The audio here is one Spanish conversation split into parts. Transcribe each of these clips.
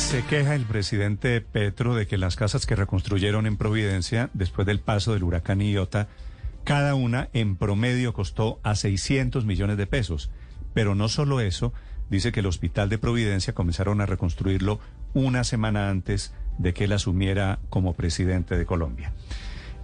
Se queja el presidente Petro de que las casas que reconstruyeron en Providencia después del paso del huracán Iota, cada una en promedio costó a 600 millones de pesos. Pero no solo eso, dice que el hospital de Providencia comenzaron a reconstruirlo una semana antes de que él asumiera como presidente de Colombia.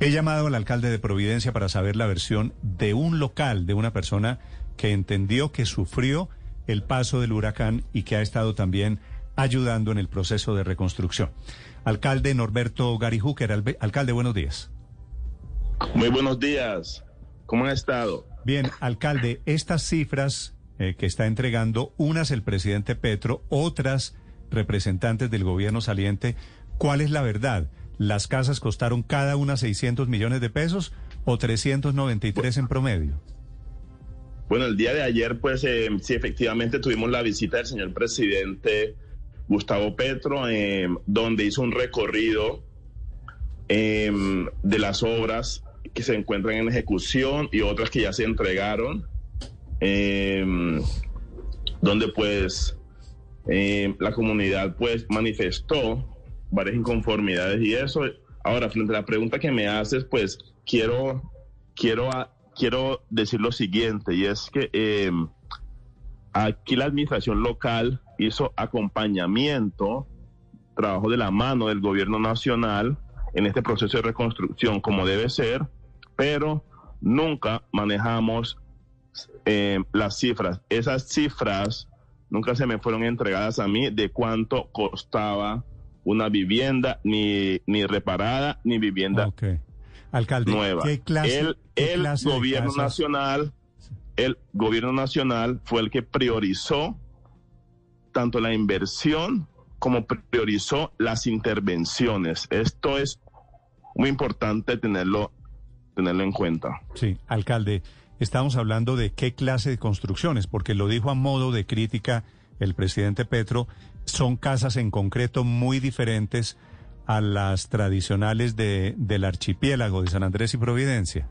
He llamado al alcalde de Providencia para saber la versión de un local, de una persona que entendió que sufrió el paso del huracán y que ha estado también ayudando en el proceso de reconstrucción. Alcalde Norberto Gary Hooker, alcalde, buenos días. Muy buenos días. ¿Cómo han estado? Bien, alcalde, estas cifras eh, que está entregando, unas el presidente Petro, otras representantes del gobierno saliente, ¿cuál es la verdad? ¿Las casas costaron cada una 600 millones de pesos o 393 en promedio? Bueno, el día de ayer, pues eh, sí, efectivamente tuvimos la visita del señor presidente Gustavo Petro, eh, donde hizo un recorrido eh, de las obras que se encuentran en ejecución y otras que ya se entregaron, donde pues la comunidad pues manifestó varias inconformidades y eso. Ahora, frente a la pregunta que me haces, pues quiero, quiero, quiero decir lo siguiente, y es que eh, aquí la administración local hizo acompañamiento, trabajo de la mano del gobierno nacional en este proceso de reconstrucción como debe ser, pero nunca manejamos eh, las cifras. Esas cifras nunca se me fueron entregadas a mí de cuánto costaba una vivienda ni, ni reparada ni vivienda Alcalde, nueva. ¿qué clase, el, el gobierno nacional, el gobierno nacional fue el que priorizó tanto la inversión como priorizó las intervenciones. Esto es muy importante tenerlo, tenerlo en cuenta. Sí, alcalde, estamos hablando de qué clase de construcciones, porque lo dijo a modo de crítica el presidente Petro, son casas en concreto muy diferentes a las tradicionales de, del archipiélago de San Andrés y Providencia?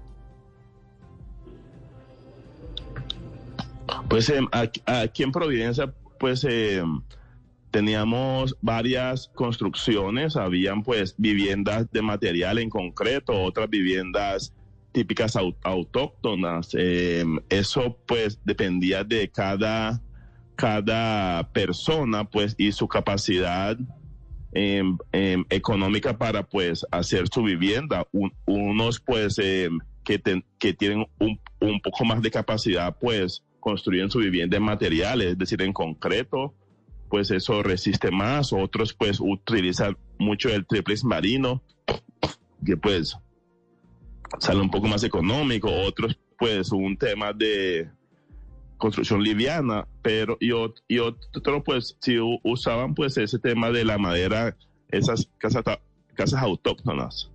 Pues eh, aquí, en Providencia, pues eh, teníamos varias construcciones, habían pues viviendas de material en concreto, otras viviendas típicas autóctonas. Eh, eso pues dependía de cada cada persona pues y su capacidad em, em, económica para pues hacer su vivienda. unos pues em, que, que tienen un, un, poco más de capacidad pues construyen su vivienda en materiales, es decir, en concreto, pues eso resiste más. Otros pues utilizan mucho el triple marino, que pues sale un poco más económico. Otros pues un tema de construcción liviana, pero y, y otro pues si usaban pues ese tema de la madera, esas casas, casas autóctonas.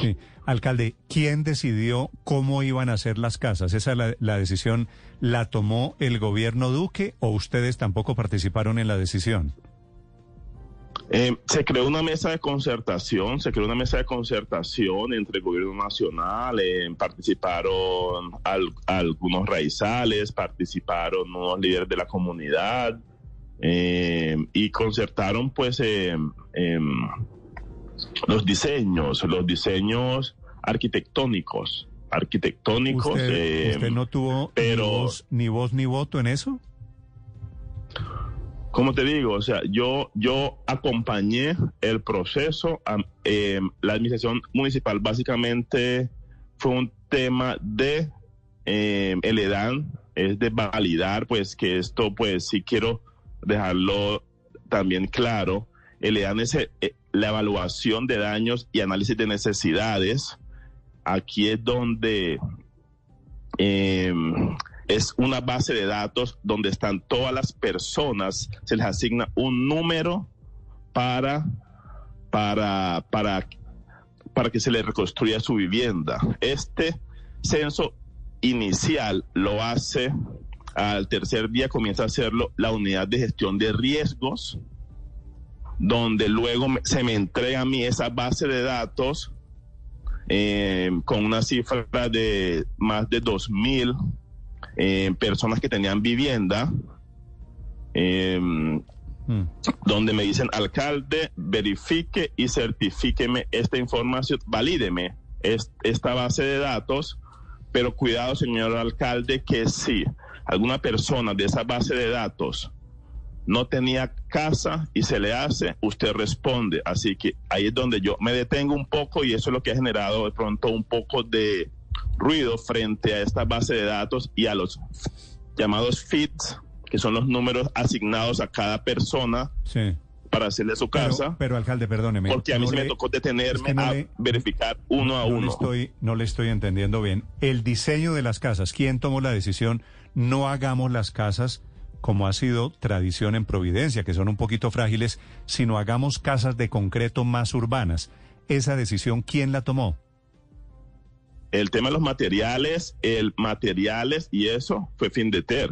Sí, alcalde, ¿quién decidió cómo iban a ser las casas? ¿Esa la, decisión la tomó el gobierno Duque o ustedes tampoco participaron en la decisión? Eh, se creó una mesa de concertación, se creó una mesa de concertación entre el gobierno nacional, eh, participaron algunos raizales, participaron unos líderes de la comunidad eh, y concertaron pues em, los diseños, los diseños arquitectónicos, arquitectónicos. ¿Usted, no tuvo pero, ni voz ni voto en eso? como te digo, o sea, yo, yo acompañé el proceso. Eh, la administración municipal básicamente fue un tema de eh, el EDAN, es de validar, pues que esto, pues sí quiero dejarlo también claro. El EDAN es eh, la evaluación de daños y análisis de necesidades. Aquí es donde es una base de datos donde están todas las personas, se les asigna un número para, para, para, para que se les reconstruya su vivienda. Este censo inicial lo hace, al tercer día comienza a hacerlo la unidad de gestión de riesgos, donde luego se me entrega a mí esa base de datos eh, con una cifra de más de 2.000 eh, personas que tenían vivienda, eh, mm. donde me dicen, alcalde, verifique y certifíqueme esta información, valídeme esta base de datos, pero cuidado, señor alcalde, que si alguna persona de esa base de datos no tenía casa y se le hace, usted responde. Así que ahí es donde yo me detengo un poco y eso es lo que ha generado de pronto un poco de ruido frente a esta base de datos y a los llamados feeds, que son los números asignados a cada persona. Para hacerle su casa. Pero, alcalde, perdóneme. Porque a mí se me tocó detenerme a verificar uno a uno. estoy, no le estoy entendiendo bien. El diseño de las casas, ¿quién tomó la decisión? No hagamos las casas como ha sido tradición en Providencia, que son un poquito frágiles, sino hagamos casas de concreto más urbanas. ¿Esa decisión quién la tomó? El tema de los materiales, el materiales y eso fue fin de ter.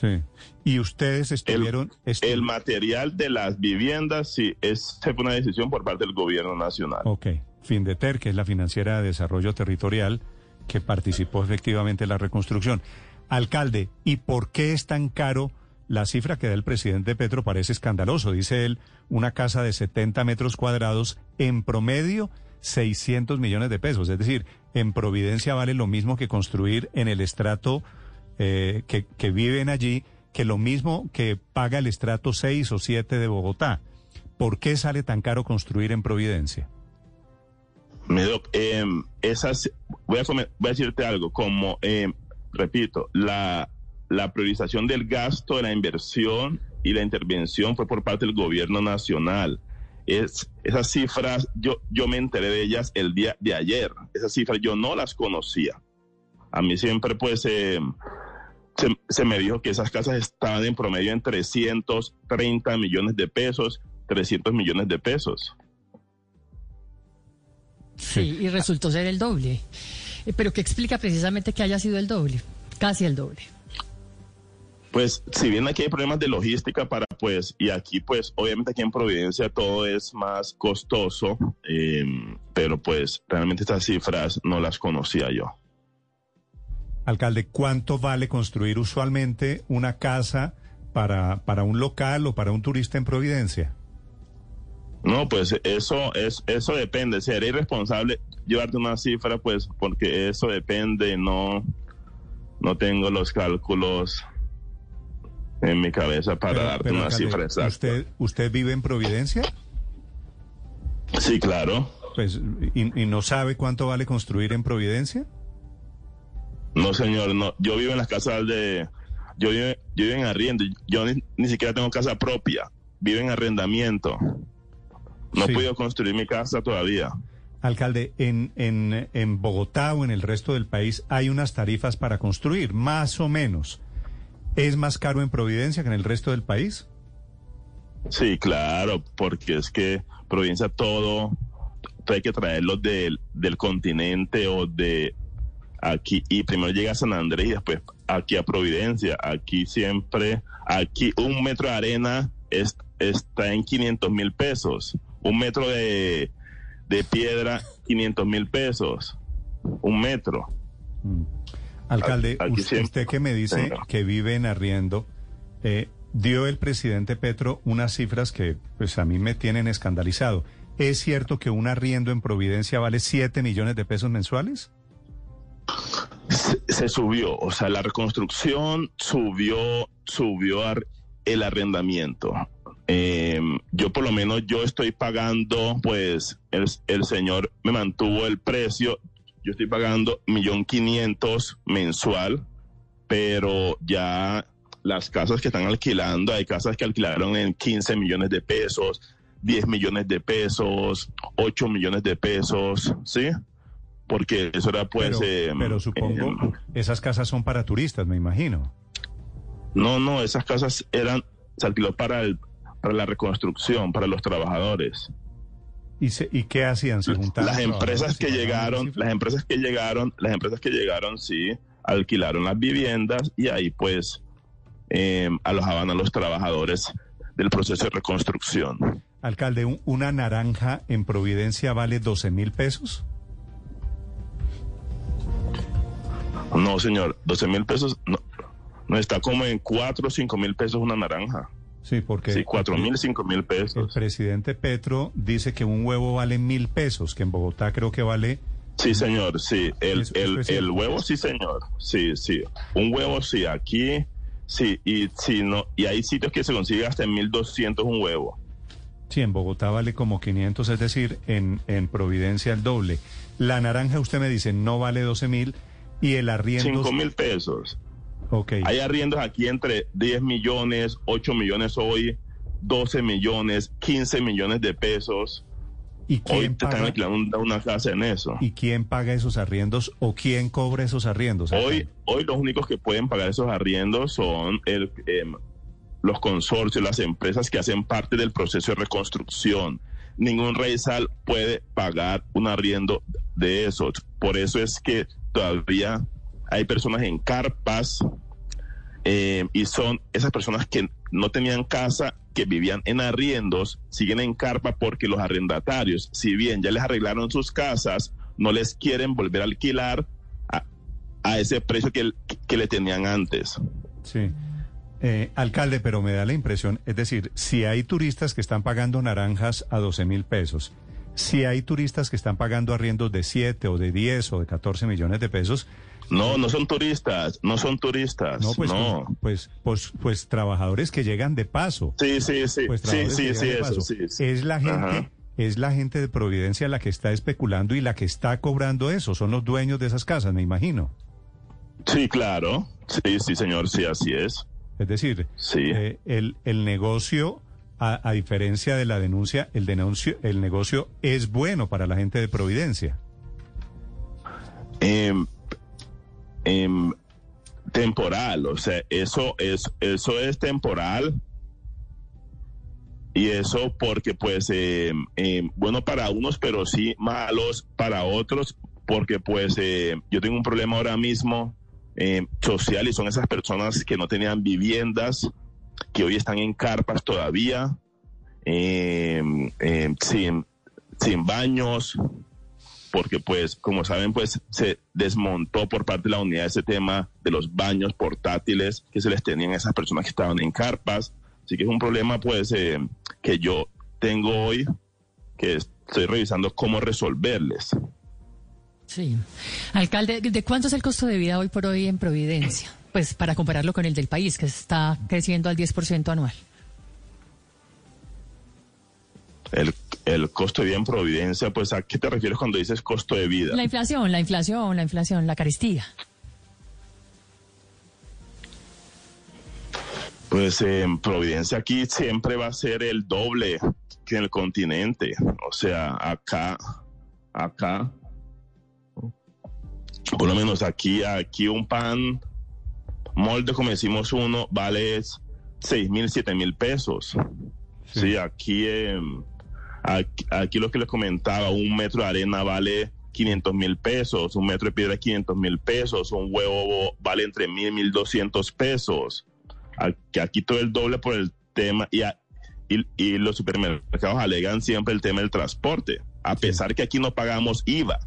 Sí. ¿Y ustedes estuvieron...? El, material de las viviendas, sí, es, fue una decisión por parte del gobierno nacional. Ok. Findeter, que es la financiera de desarrollo territorial, que participó efectivamente en la reconstrucción. Alcalde, ¿y por qué es tan caro? La cifra que da el presidente Petro parece escandaloso. Dice él, una casa de 70 metros cuadrados en promedio 600 millones de pesos. Es decir, en Providencia vale lo mismo que construir en el estrato eh, que, que viven allí, que lo mismo que paga el estrato 6 o 7 de Bogotá. ¿Por qué sale tan caro construir en Providencia? Eh, esas, voy, a, decirte algo, como eh, repito, la, la priorización del gasto, de la inversión y la intervención fue por parte del gobierno nacional. Es, esas cifras, yo, yo me enteré de ellas el día de ayer. Esas cifras yo no las conocía. A mí siempre pues se, se, me dijo que esas casas estaban en promedio en 330 millones de pesos, 300 millones de pesos. Sí, y resultó ser el doble. Eh, pero ¿qué explica precisamente que haya sido el doble? Casi el doble. Pues si bien aquí hay problemas de logística para pues, y aquí pues obviamente aquí en Providencia todo es más costoso, eh, pero pues realmente estas cifras no las conocía yo. Alcalde, ¿cuánto vale construir usualmente una casa para, para un local o para un turista en Providencia? No, pues eso es eso depende. Sería irresponsable llevarte una cifra, pues, porque eso depende. No, no tengo los cálculos en mi cabeza para darte una cifra exacta. ¿usted, ¿Usted vive en Providencia? Sí, claro. Pues, ¿y, no sabe cuánto vale construir en Providencia? No, señor, no. Yo vivo en las casas de... Yo vivo, yo vivo en arriendo. Yo ni, ni siquiera tengo casa propia. Vivo en arrendamiento. No he podido construir mi casa todavía. Alcalde, en, en, en Bogotá o en el resto del país hay unas tarifas para construir, más o menos. ¿Es más caro en Providencia que en el resto del país? Sí, claro, porque es que Providencia todo hay que traerlo del, del continente o de aquí y primero llega a San Andrés y después aquí a Providencia. Aquí siempre, aquí un metro de arena está en 500 mil pesos un metro de, piedra, 500 mil pesos. Un metro. Mm. Alcalde, usted, que me dice que vive en arriendo, eh, dio el presidente Petro unas cifras que pues a mí me tienen escandalizado. ¿Es cierto que un arriendo en Providencia vale 7 millones de pesos mensuales? Se, subió, o sea, la reconstrucción subió, subió el arrendamiento. Eh, yo por lo menos yo estoy pagando, pues el, el señor me mantuvo el precio, yo estoy pagando millón quinientos mensual, pero ya las casas que están alquilando, hay casas que alquilaron en 15 millones de pesos, 10 millones de pesos, 8 millones de pesos, ¿sí? porque eso era pues... pero, eh, pero supongo, eh, esas casas son para turistas, me imagino. no, no, esas casas eran, se alquiló para, el, para la reconstrucción, para los trabajadores. ¿Y, se- y qué hacían? ¿Se juntaban Las empresas que llegaron, las empresas que llegaron, las empresas que llegaron, sí, alquilaron las viviendas y ahí pues eh, alojaban a los trabajadores del proceso de reconstrucción. Alcalde, ¿un- ¿una naranja en Providencia vale 12 mil pesos? No, señor, 12 mil pesos, no, no está como en 4 o 5 mil pesos una naranja. Sí, porque Sí, 4 mil, 5 mil el pesos. presidente Petro dice que un huevo vale mil pesos, que en Bogotá creo que vale... Sí, señor, sí. El, Eso- el, eso el huevo, sí, señor. Sí, sí. Un huevo, sí. Aquí, sí. Y, sí, no, y hay sitios que se consigue hasta en 1200 un huevo. Sí, en Bogotá vale como 500, es decir, en, en Providencia el doble. La naranja, usted me dice, no vale 12 mil y el arriendo... 5 mil pesos. Hay arriendos aquí entre 10 millones, 8 millones hoy, 12 millones, 15 millones de pesos. ¿Y Hoy quién, te están alquilando una- casa en eso. ¿Y quién paga esos arriendos o quién cobra esos arriendos? Hoy, hoy los únicos que pueden pagar esos arriendos son el, em, los consorcios, las empresas que hacen parte del proceso de reconstrucción. Ningún reisal puede pagar un arriendo de esos. Por eso es que todavía hay personas en carpas eh, y son esas personas que no tenían casa, que vivían en arriendos, siguen en carpa porque los arrendatarios, si bien ya les arreglaron sus casas, no les quieren volver a alquilar a, ese precio que, que le tenían antes. Sí. Eh, alcalde, pero me da la impresión, es decir, si hay turistas que están pagando naranjas a 12 mil pesos, si hay turistas que están pagando arriendos de 7 o de 10 o de 14 millones de pesos, No, no son turistas, no son turistas, no, no. pues, pues, pues, pues, trabajadores que llegan de paso. sí, sí, sí, Pues sí, sí, sí, eso, paso. sí, sí. Es la gente, Ajá. es la gente de Providencia la que está especulando y la que está cobrando eso. Son los dueños de esas casas, me imagino. Sí, claro, sí, sí, señor, sí, así es. Es decir, Sí. eh, el, el negocio, a, a diferencia de la denuncia, el denuncio, el negocio es bueno para la gente de Providencia. Em, em, temporal, o sea, eso es, eso es temporal. Y eso porque pues, em, em, bueno para unos, pero sí malos para otros, porque pues yo tengo un problema ahora mismo social y son esas personas que no tenían viviendas, que hoy están en carpas todavía, sin, sin baños, porque pues como saben pues se desmontó por parte de la unidad ese tema de los baños portátiles que se les tenían a esas personas que estaban en carpas así que es un problema pues eh, que yo tengo hoy que estoy revisando cómo resolverles Sí. Alcalde, ¿de cuánto es el costo de vida hoy por hoy en Providencia? Pues para compararlo con el del país, que está creciendo al 10% anual. el, el costo de vida en Providencia pues a qué te refieres cuando dices costo de vida La inflación, la inflación, la inflación, la carestía. Pues en Providencia aquí siempre va a ser el doble que en el continente. O sea, acá, acá, por lo menos aquí, aquí un pan molde, como decimos uno, vale seis mil, siete mil pesos. Sí, aquí, em, aquí, aquí lo que les comentaba, un metro de arena vale 500 mil pesos, un metro de piedra 500 mil pesos, un huevo vale entre mil y mil doscientos pesos. Aquí, aquí todo el doble por el tema y, a- y, y los supermercados alegan siempre el tema del transporte, a pesar que aquí no pagamos IVA.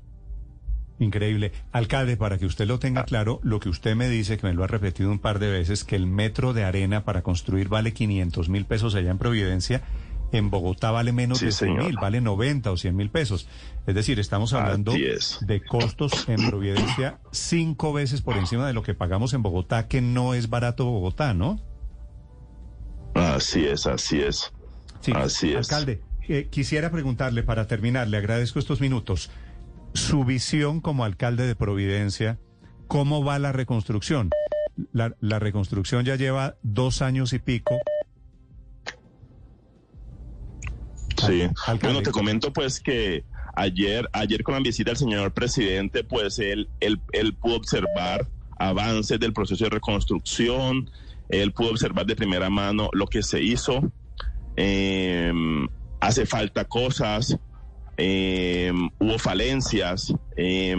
Increíble. Alcalde, para que usted lo tenga claro, lo que usted me dice, que me lo ha repetido un par de veces, que el metro de arena para construir vale 500 mil pesos allá en Providencia, en Bogotá vale menos Sí, de 100 señor. mil, vale 90 o 100 mil pesos. Es decir, estamos hablando es. de costos en Providencia cinco veces por encima de lo que pagamos en Bogotá, que no es barato Bogotá, ¿no? Así es, así es. Sí, Así es. Alcalde, eh, quisiera preguntarle para terminar, le agradezco estos minutos, su visión como alcalde de Providencia, ¿cómo va la reconstrucción? La, la reconstrucción ya lleva dos años y pico. Sí. Bueno, te comento pues que ayer, ayer con la visita del señor presidente, pues él, él, él pudo observar avances del proceso de reconstrucción, él pudo observar de primera mano lo que se hizo. Eh, hace falta cosas, eh, hubo falencias, eh,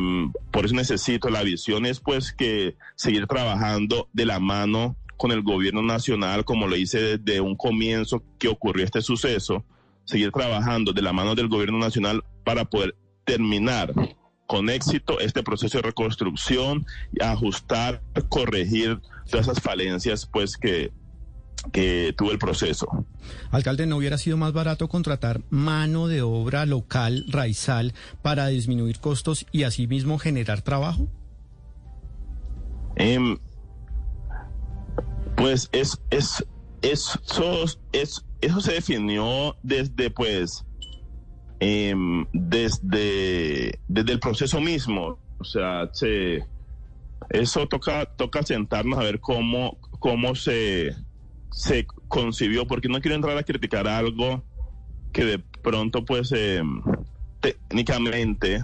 por eso necesito la visión es pues que seguir trabajando de la mano con el gobierno nacional, como lo hice desde un comienzo que ocurrió este suceso, seguir trabajando de la mano del gobierno nacional para poder terminar con éxito este proceso de reconstrucción y ajustar, corregir todas esas falencias pues que, que tuvo el proceso. Alcalde, ¿no hubiera sido más barato contratar mano de obra local, raizal, para disminuir costos y asimismo generar trabajo? Em, pues es, es, es, eso, es, eso se definió desde pues em, desde, desde el proceso mismo. O sea, se, eso toca, toca sentarnos a ver cómo, cómo se, se concibió, porque no quiero entrar a criticar algo que de pronto pues em, técnicamente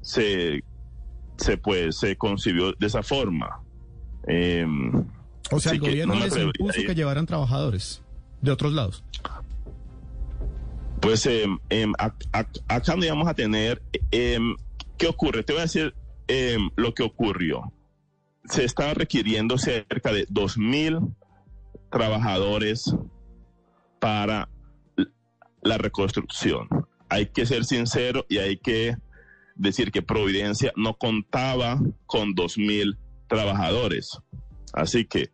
se, se, pues, se concibió de esa forma. Em, o sea, el que gobierno no les impuso que llevaran trabajadores de otros lados. Pues ac- ac- acá no íbamos a tener, em, ¿qué ocurre? Te voy a decir em, lo que ocurrió. Se estaba requiriendo cerca de 2.000 trabajadores para la reconstrucción. Hay que ser sincero y hay que decir que Providencia no contaba con 2.000 trabajadores. Así que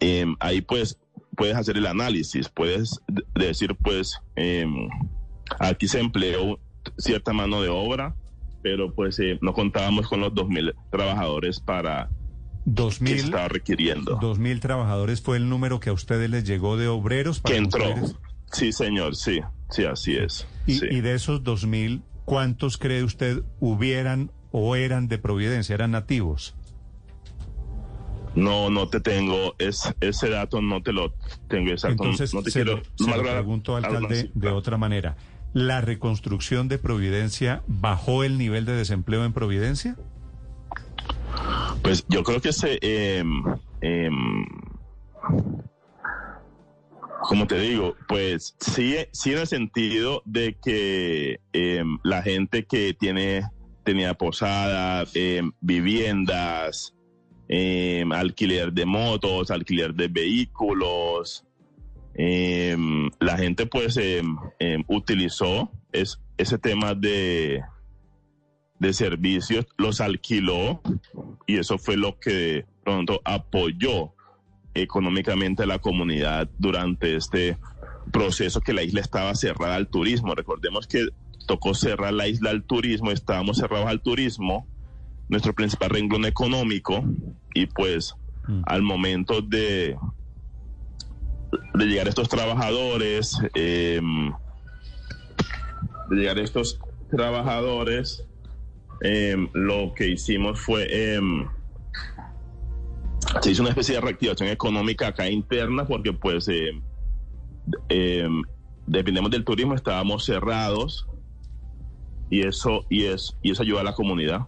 em, ahí pues puedes hacer el análisis, puedes decir pues em, aquí se empleó cierta mano de obra, pero pues eh, no contábamos con los 2.000 trabajadores para que 2.000 estaba requiriendo. 2.000 trabajadores fue el número que a ustedes les llegó de obreros para que entró. Sí, señor, sí, sí, así es. Y, sí. y de esos 2.000, ¿cuántos cree usted hubieran o eran de Providencia, eran nativos? No, no te tengo, es, ese dato no te lo tengo exacto. Entonces, no te se, quiero se lo pregunto, alcalde, de otra manera. ¿La reconstrucción de Providencia bajó el nivel de desempleo en Providencia? Pues yo creo que se, em, como te digo, pues sí, sí en el sentido de que em, la gente que tiene tenía posada, viviendas, em, alquiler de motos, alquiler de vehículos, em, la gente pues em, utilizó es, ese tema de de servicios, los alquiló y eso fue lo que pronto apoyó económicamente a la comunidad durante este proceso que la isla estaba cerrada al turismo. Recordemos que tocó cerrar la isla al turismo, estábamos cerrados al turismo, nuestro principal renglón económico, y pues Mm. al momento de, de llegar estos trabajadores, de llegar estos trabajadores, em, lo que hicimos fue em, se hizo una especie de reactivación económica acá interna porque pues em, em, dependemos del turismo, estábamos cerrados y eso y es y eso ayuda a la comunidad.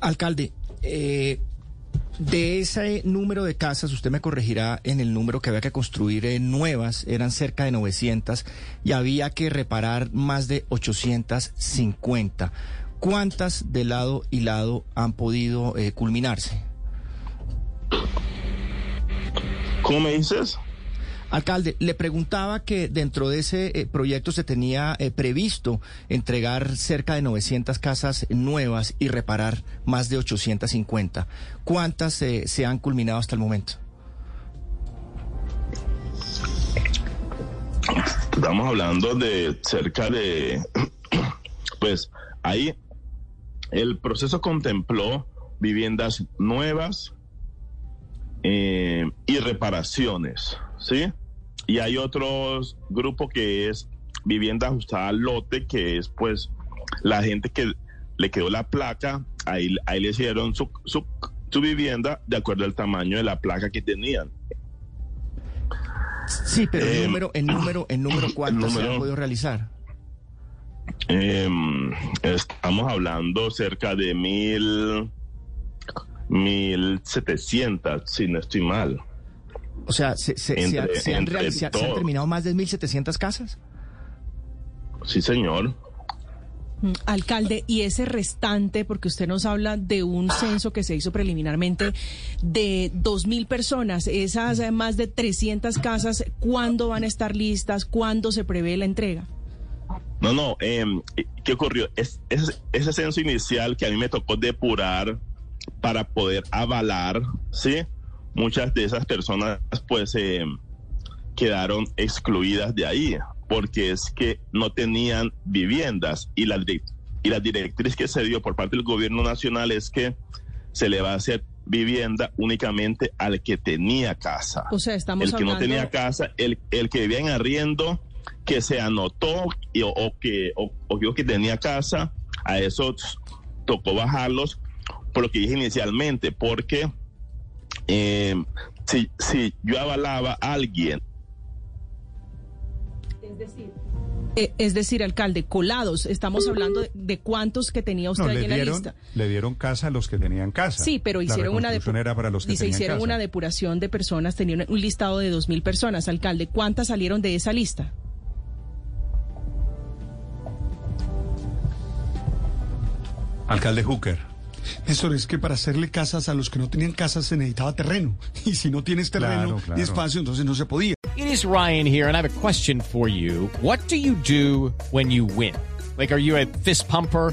Alcalde, eh, de ese número de casas, usted me corregirá en el número que había que construir eh, nuevas, eran cerca de 900 y había que reparar más de 850. ¿Cuántas de lado y lado han podido eh, culminarse? ¿Cómo me dices? Alcalde, le preguntaba que dentro de ese eh, proyecto se tenía eh, previsto entregar cerca de 900 casas nuevas y reparar más de 850. ¿Cuántas eh, se han culminado hasta el momento? Estamos hablando de cerca de, pues ahí el proceso contempló viviendas nuevas y reparaciones, ¿sí? Y hay otros grupo que es vivienda ajustada al lote, que es pues la gente que le quedó la placa, ahí, ahí le hicieron su, su, su vivienda de acuerdo al tamaño de la placa que tenían. Sí, pero el Eh, número, en número, en número, ¿cuántas se número- han podido realizar? em, estamos hablando cerca de mil, mil setecientas, si no estoy mal. O sea, ¿se, se, se Entre- ha- se han, entre real- se ha- se han todo. terminado más de 1.700 casas? Sí, señor. Mm, Alcalde, y ese restante, porque usted nos habla de un censo que se hizo preliminarmente de 2.000 personas, esas más de 300 casas, ¿cuándo van a estar listas? ¿Cuándo se prevé la entrega? No, no, em, ¿qué ocurrió? Es, es- ese censo inicial que a mí me tocó depurar para poder avalar, ¿sí? Muchas de esas personas pues em, quedaron excluidas de ahí porque es que no tenían viviendas. Y la, y la directriz que se dio por parte del gobierno nacional es que se le va a hacer vivienda únicamente al que tenía casa. O sea, estamos el que no tenía casa, el, el que vivía en arriendo, que se anotó y- o, o que o, que tenía casa, a esos tocó bajarlos por lo que dije inicialmente, porque eh, si, si yo avalaba a alguien Eh, es decir, alcalde, colados, estamos hablando de, de cuántos que tenía usted No, ahí le en la lista. le dieron casa a los que tenían casa. Sí, pero La hicieron una era para los que y se hicieron casa. una depuración de personas, tenían un listado de 2.000 personas. Alcalde, ¿cuántas salieron de esa lista? Alcalde Hooker. Néstor, es que para hacerle casas a los que no tenían casas se necesitaba terreno. Y si no tienes terreno Claro, claro. y espacio, entonces no se podía. It is Ryan here, and I have a question for you. What do you do when you win? Like, are you a fist pumper?